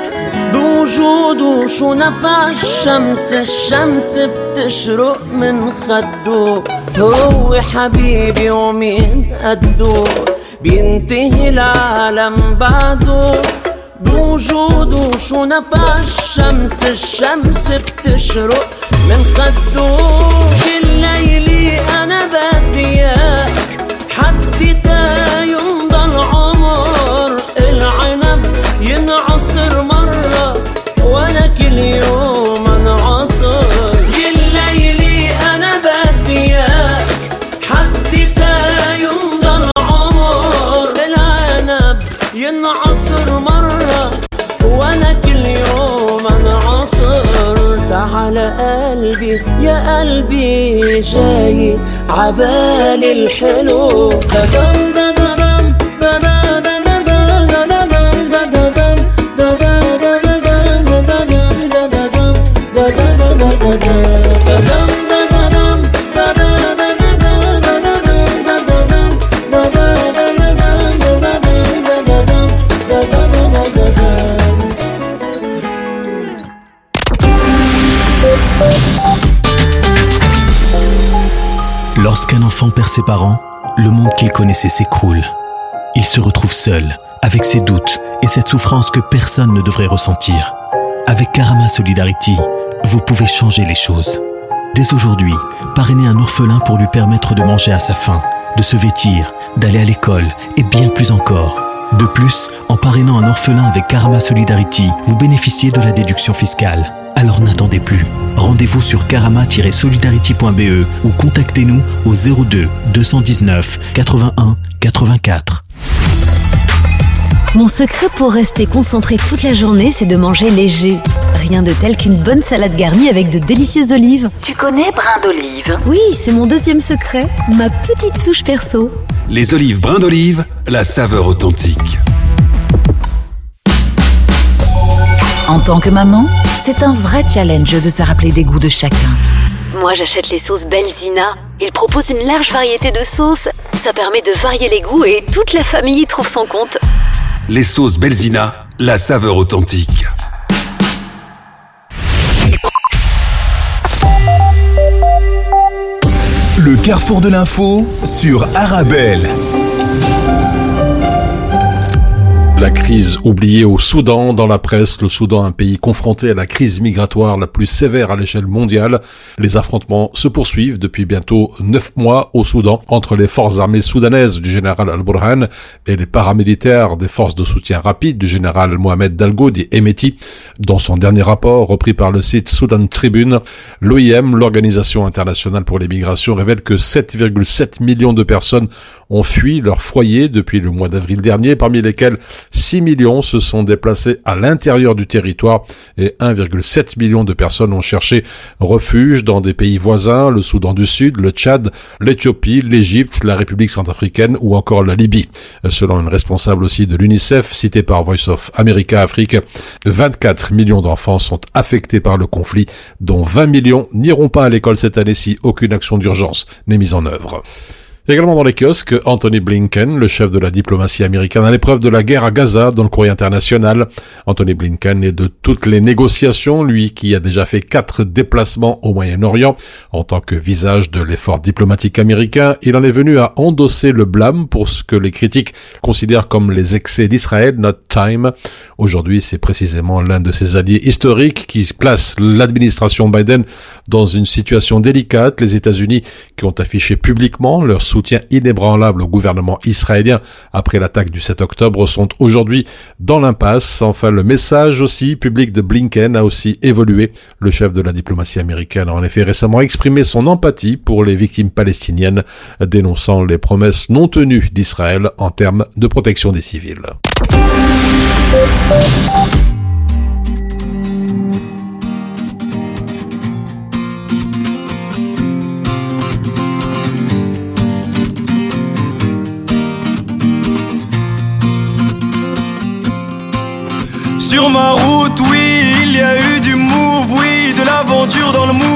[SPEAKER 21] بوجوده شو نفع الشمس؟ الشمس بتشرق من خده. هو حبيبي ومين قده بينتهي العالم بعده. بوجوده شو نفع الشمس؟ الشمس بتشرق من خده. كل ليلي أنا بدي اياك حد تاني قلبي يا قلبي جاي عبالي الحلو
[SPEAKER 22] Lorsqu'un enfant perd ses parents, le monde qu'il connaissait s'écroule. Il se retrouve seul, avec ses doutes et cette souffrance que personne ne devrait ressentir. Avec Karama Solidarity, vous pouvez changer les choses. Dès aujourd'hui, parrainez un orphelin pour lui permettre de manger à sa faim, de se vêtir, d'aller à l'école et bien plus encore. De plus, en parrainant un orphelin avec Karama Solidarity, vous bénéficiez de la déduction fiscale. Alors n'attendez plus. Rendez-vous sur karama-solidarity.be ou contactez-nous au 02 219 81 84.
[SPEAKER 16] Mon secret pour rester concentré toute la journée, c'est de manger léger. Rien de tel qu'une bonne salade garnie avec de délicieuses olives.
[SPEAKER 1] Tu connais brin d'olive?
[SPEAKER 16] Oui, c'est mon deuxième secret, ma petite touche perso.
[SPEAKER 2] Les olives brin d'olive, la saveur authentique.
[SPEAKER 1] En tant que maman, c'est un vrai challenge de se rappeler des goûts de chacun.
[SPEAKER 16] Moi, j'achète les sauces Belzina. Ils proposent une large variété de sauces. Ça permet de varier les goûts et toute la famille y trouve son compte.
[SPEAKER 2] Les sauces Belzina, la saveur authentique.
[SPEAKER 23] Le carrefour de l'info sur Arabelle.
[SPEAKER 10] La crise oubliée au Soudan dans la presse, le Soudan un pays confronté à la crise migratoire la plus sévère à l'échelle mondiale. Les affrontements se poursuivent depuis bientôt neuf mois au Soudan entre les forces armées soudanaises du général Al-Burhan et les paramilitaires des forces de soutien rapide du général Mohamed Dalgo dit Emeti. Dans son dernier rapport repris par le site Sudan Tribune, l'OIM, l'Organisation internationale pour les migrations, révèle que 7,7 millions de personnes ont fui leur foyer depuis le mois d'avril dernier, parmi lesquels 6 millions se sont déplacés à l'intérieur du territoire et 1,7 million de personnes ont cherché refuge dans des pays voisins, le Soudan du Sud, le Tchad, l'Éthiopie, l'Égypte, la République centrafricaine ou encore la Libye. Selon une responsable aussi de l'UNICEF, citée par Voice of America Afrique, 24 millions d'enfants sont affectés par le conflit, dont 20 millions n'iront pas à l'école cette année si aucune action d'urgence n'est mise en œuvre. Également dans les kiosques, Anthony Blinken, le chef de la diplomatie américaine à l'épreuve de la guerre à Gaza dans le courrier international. Anthony Blinken est de toutes les négociations, lui qui a déjà fait quatre déplacements au Moyen-Orient. En tant que visage de l'effort diplomatique américain, il en est venu à endosser le blâme pour ce que les critiques considèrent comme les excès d'Israël, not time. Aujourd'hui, c'est précisément l'un de ses alliés historiques qui place l'administration Biden dans une situation délicate. Les États-Unis qui ont affiché publiquement leur soutien inébranlable au gouvernement israélien après l'attaque du 7 octobre sont aujourd'hui dans l'impasse. Enfin, le message aussi public de Blinken a aussi évolué. Le chef de la diplomatie américaine a en effet récemment exprimé son empathie pour les victimes palestiniennes, dénonçant les promesses non tenues d'Israël en termes de protection des civils.
[SPEAKER 24] Sur ma route, oui, il y a eu du move, oui, de l'aventure dans le movie,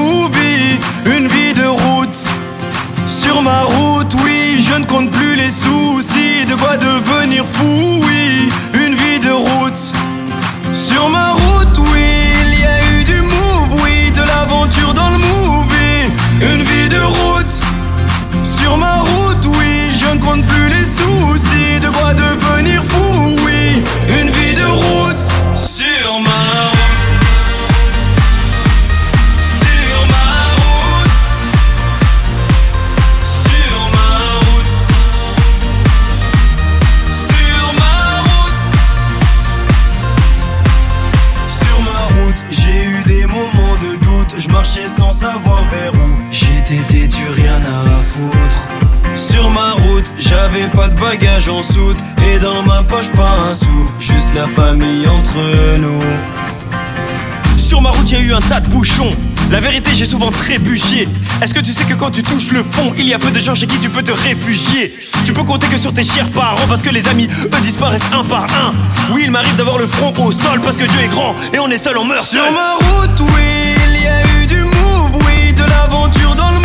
[SPEAKER 24] pas de bagages en soute. Et dans ma poche, pas un sou. Juste la famille entre nous. Sur ma route, y a eu un tas de bouchons. La vérité, j'ai souvent trébuché. Est-ce que tu sais que quand tu touches le fond, il y a peu de gens chez qui tu peux te réfugier? Tu peux compter que sur tes chers parents parce que les amis, eux, disparaissent un par un. Oui, il m'arrive d'avoir le front au sol parce que Dieu est grand et on est seul, on meurt
[SPEAKER 25] Sur
[SPEAKER 24] seul.
[SPEAKER 25] ma route, oui, il y a eu du move, oui, de l'aventure dans le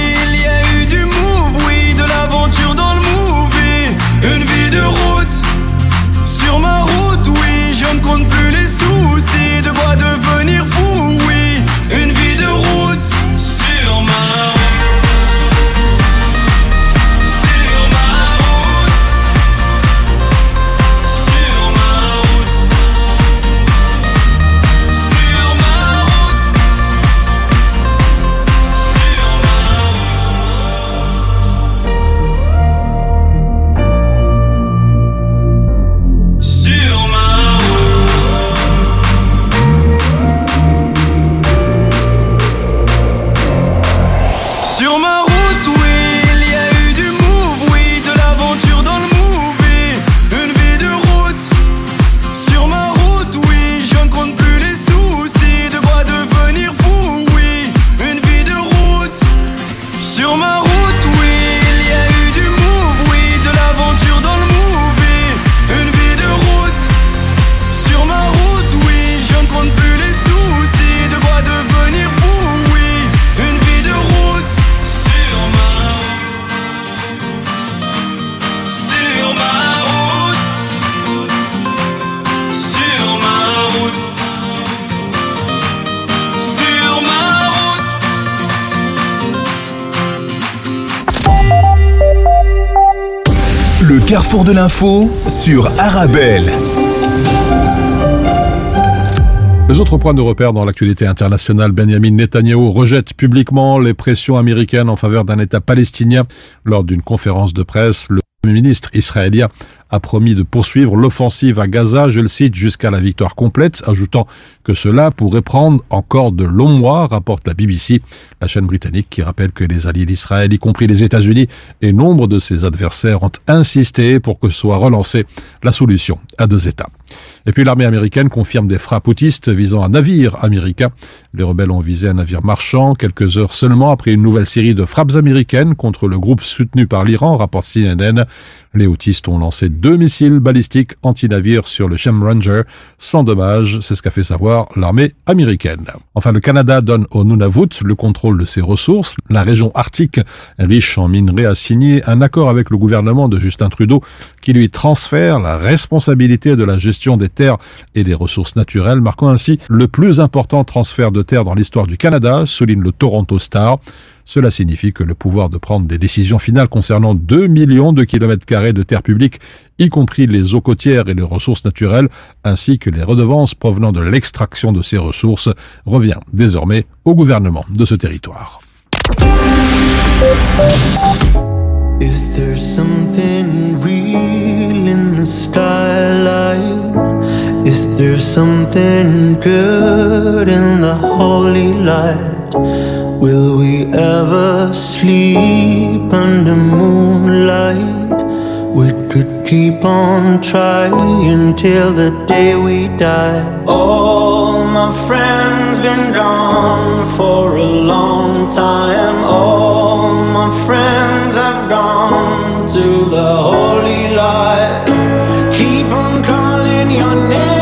[SPEAKER 25] du move, oui, de l'aventure dans le movie, une vie de route. Sur ma route, oui, je ne compte plus les soucis, de quoi devenir fou, De
[SPEAKER 23] l'info sur Arabelle.
[SPEAKER 10] Les autres points de repère dans l'actualité internationale, Benjamin Netanyahu rejette publiquement les pressions américaines en faveur d'un État palestinien. Lors d'une conférence de presse, le Premier ministre israélien a promis de poursuivre l'offensive à Gaza, je le cite, jusqu'à la victoire complète, ajoutant que cela pourrait prendre encore de longs mois, rapporte la BBC, la chaîne britannique qui rappelle que les alliés d'Israël, y compris les États-Unis et nombre de ses adversaires, ont insisté pour que soit relancée la solution à deux États. Et puis l'armée américaine confirme des frappes autistes visant un navire américain. Les rebelles ont visé un navire marchand quelques heures seulement après une nouvelle série de frappes américaines contre le groupe soutenu par l'Iran, rapporte CNN. Les autistes ont lancé deux missiles balistiques anti-navires sur le Shem Ranger sans dommage, c'est ce qu'a fait savoir l'armée américaine. Enfin, le Canada donne au Nunavut le contrôle de ses ressources. La région arctique, riche en minerais, a signé un accord avec le gouvernement de Justin Trudeau qui lui transfère la responsabilité de la gestion des terres et des ressources naturelles, marquant ainsi le plus important transfert de terres dans l'histoire du Canada, souligne le Toronto Star. Cela signifie que le pouvoir de prendre des décisions finales concernant 2 millions de kilomètres carrés de terres publiques, y compris les eaux côtières et les ressources naturelles, ainsi que les redevances provenant de l'extraction de ces ressources, revient désormais au gouvernement de ce territoire.
[SPEAKER 26] The skyline? Is there something good in the holy light? Will we ever sleep under moonlight? We could keep on trying till the day we die. All my friends been gone for a long time. All my friends have gone to the holy light. Keep on calling your name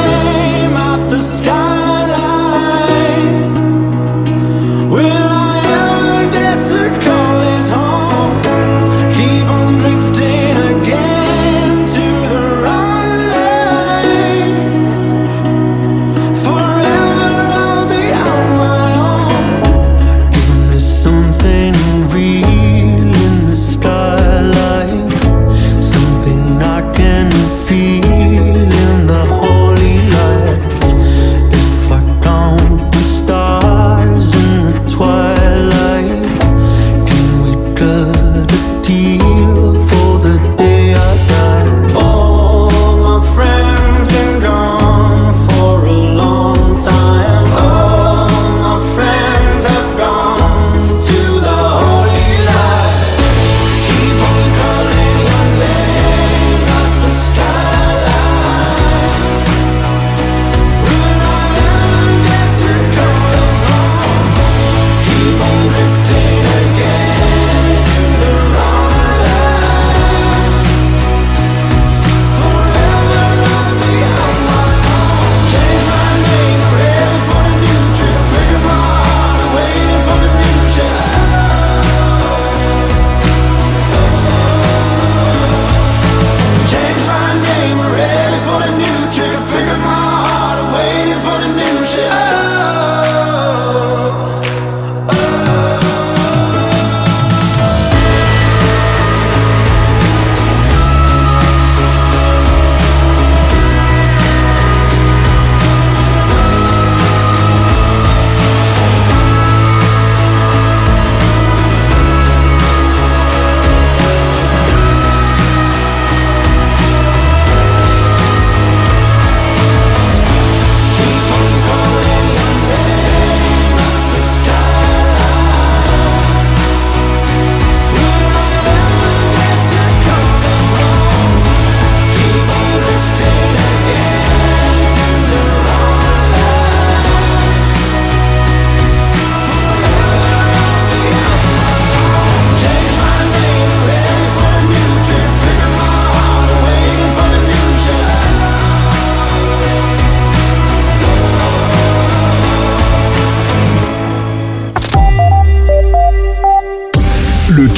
[SPEAKER 26] a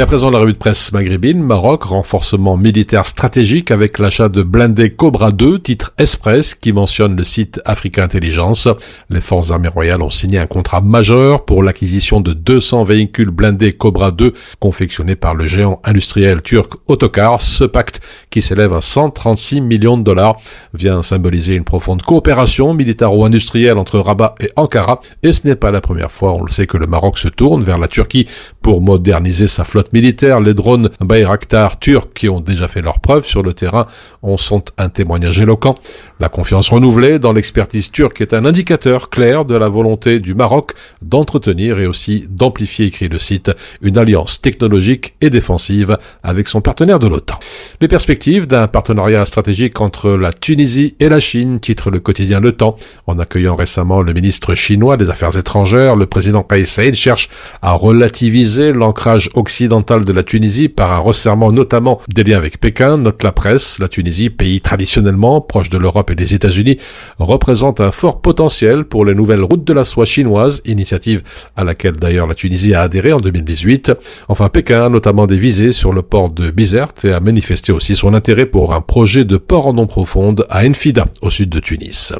[SPEAKER 10] Et à présent, la revue de presse maghrébine, Maroc, renforcement militaire stratégique avec l'achat de blindés Cobra 2, titre Express, qui mentionne le site Africa Intelligence. Les forces armées royales ont signé un contrat majeur pour l'acquisition de 200 véhicules blindés Cobra 2 confectionnés par le géant industriel turc Otokar. Ce pacte, qui s'élève à 136 millions de dollars, vient symboliser une profonde coopération militaro-industrielle entre Rabat et Ankara. Et ce n'est pas la première fois, on le sait, que le Maroc se tourne vers la Turquie pour moderniser sa flotte militaire. Les drones Bayraktar turcs qui ont déjà fait leurs preuves sur le terrain en sont un témoignage éloquent. La confiance renouvelée dans l'expertise turque est un indicateur clair de la volonté du Maroc d'entretenir et aussi d'amplifier, écrit le site, une alliance technologique et défensive avec son partenaire de l'OTAN. Les perspectives d'un partenariat stratégique entre la Tunisie et la Chine, titre le quotidien Le Temps, en accueillant récemment le ministre chinois des Affaires étrangères, le président Kais Saïd cherche à relativiser l'ancrage occidental de la Tunisie par un resserrement notamment des liens avec Pékin, note la presse. La Tunisie, pays traditionnellement proche de l'Europe et des États-Unis, représente un fort potentiel pour les nouvelles routes de la soie chinoises, initiative à laquelle d'ailleurs la Tunisie a adhéré en 2018. Enfin, Pékin a notamment des visées sur le port de Bizerte et a manifesté aussi son intérêt pour un projet de port en eau profonde à Enfida, au sud de Tunis.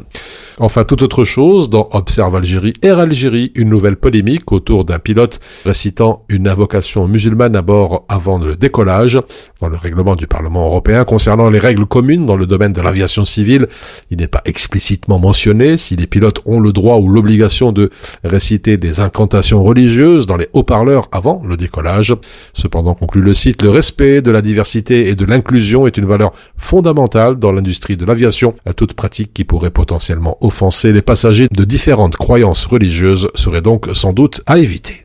[SPEAKER 10] Enfin, toute autre chose, dans Observe Algérie, Air Algérie, une nouvelle polémique autour d'un pilote récitant une invocation musulmane à bord avant le décollage. Dans le règlement du Parlement européen concernant les règles communes dans le domaine de l'aviation civile, il n'est pas explicitement mentionné si les pilotes ont le droit ou l'obligation de réciter des incantations religieuses dans les haut-parleurs avant le décollage. Cependant, conclut le site, le respect de la diversité et de l'inclusion est une valeur fondamentale dans l'industrie de l'aviation. À toute pratique qui pourrait potentiellement offenser les passagers de différentes croyances religieuses serait donc sans doute à éviter.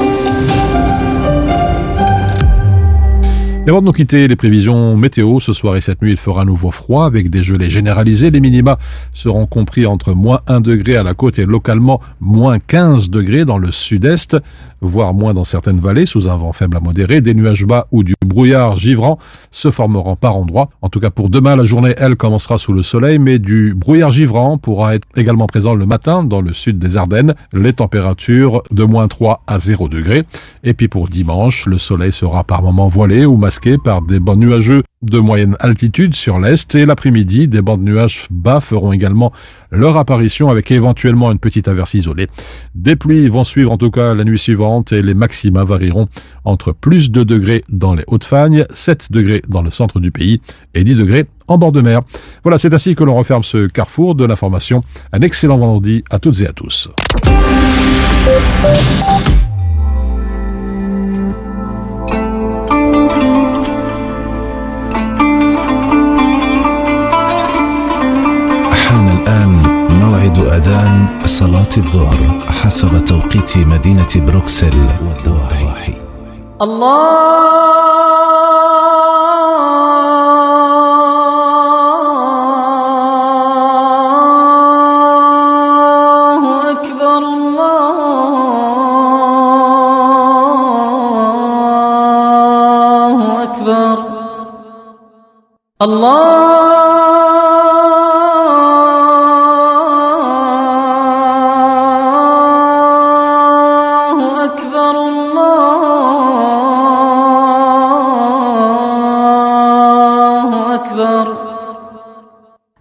[SPEAKER 10] Et avant de nous quitter, les prévisions météo, ce soir et cette nuit, il fera à nouveau froid avec des gelées généralisées. Les minima seront compris entre moins 1 degré à la côte et localement moins 15 degrés dans le sud-est, voire moins dans certaines vallées sous un vent faible à modéré. Des nuages bas ou du brouillard givrant se formeront par endroits. En tout cas pour demain, la journée, elle, commencera sous le soleil, mais du brouillard givrant pourra être également présent le matin dans le sud des Ardennes. Les températures de moins 3 à 0 degrés. Et puis pour dimanche, le soleil sera par moments voilé ou par des bancs nuageux de moyenne altitude sur l'est et l'après-midi, des bancs de nuages bas feront également leur apparition avec éventuellement une petite averse isolée. Des pluies vont suivre en tout cas la nuit suivante et les maxima varieront entre plus de degrés dans les Hautes-Fagnes, 7 degrés dans le centre du pays et 10 degrés en bord de mer. Voilà, c'est ainsi que l'on referme ce carrefour de l'information. Un excellent vendredi à toutes et à tous.
[SPEAKER 27] أذان صلاة الظهر حسب توقيت مدينة بروكسل والضواحي
[SPEAKER 8] الله أكبر الله أكبر الله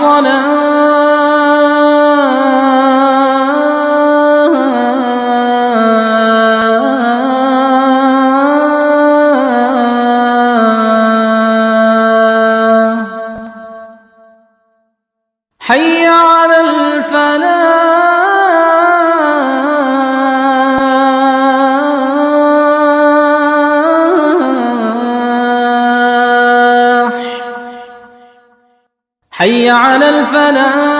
[SPEAKER 8] على على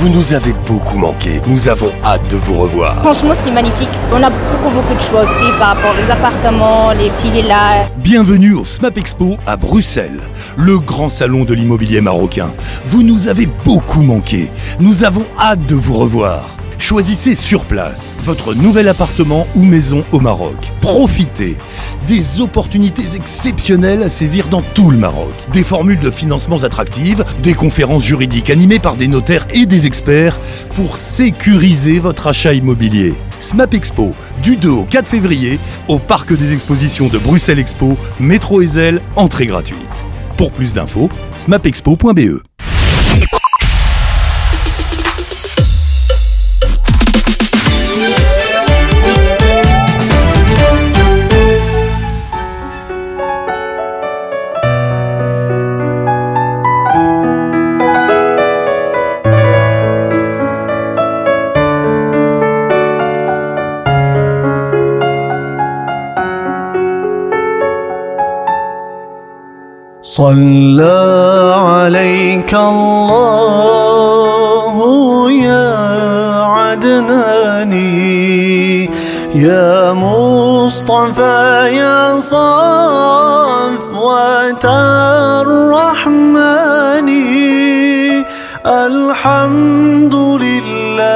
[SPEAKER 5] Vous nous avez beaucoup manqué. Nous avons hâte de vous revoir.
[SPEAKER 28] Franchement, c'est magnifique. On a beaucoup, beaucoup de choix aussi par rapport aux appartements, les petits villas.
[SPEAKER 5] Bienvenue au SMAP Expo à Bruxelles, le grand salon de l'immobilier marocain. Vous nous avez beaucoup manqué. Nous avons hâte de vous revoir. Choisissez sur place votre nouvel appartement ou maison au Maroc. Profitez des opportunités exceptionnelles à saisir dans tout le Maroc. Des formules de financements attractives, des conférences juridiques animées par des notaires et des experts pour sécuriser votre achat immobilier. SMAP Expo, du 2 au 4 février, au Parc des Expositions de Bruxelles Expo, métro Ezel, entrée gratuite. Pour plus d'infos, smapexpo.be.
[SPEAKER 26] صلى عليك الله يا عدناني يا مصطفى يا صفوة